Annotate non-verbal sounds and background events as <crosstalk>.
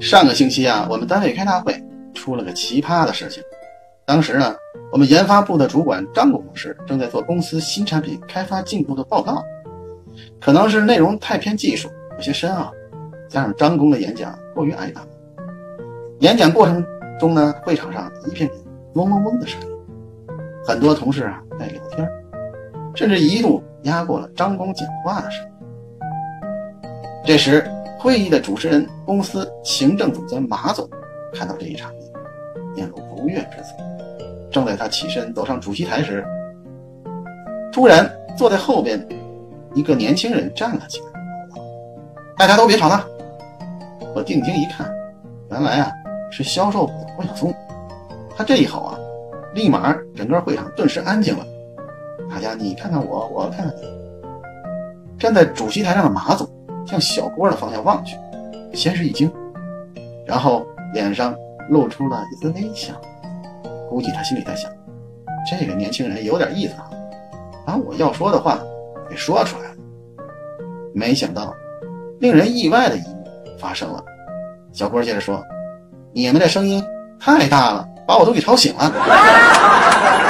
上个星期啊，我们单位开大会，出了个奇葩的事情。当时呢，我们研发部的主管张工程师正在做公司新产品开发进度的报告，可能是内容太偏技术，有些深奥，加上张工的演讲过于挨打。演讲过程中呢，会场上一片嗡嗡嗡的声音，很多同事啊在聊天，甚至一度压过了张工讲话的声音。这时，会议的主持人、公司行政总监马总看到这一场面，面露不悦之色。正在他起身走上主席台时，突然坐在后边一个年轻人站了起来，大家都别吵了。我定睛一看，原来啊是销售部的郭晓松。他这一吼啊，立马整个会场顿时安静了。大家你看看我，我看看你。站在主席台上的马总向小郭的方向望去，先是一惊，然后脸上露出了一丝微笑。估计他心里在想，这个年轻人有点意思啊，把我要说的话给说出来了。没想到，令人意外的一幕发生了。小郭接着说：“你们这声音太大了，把我都给吵醒了。” <laughs>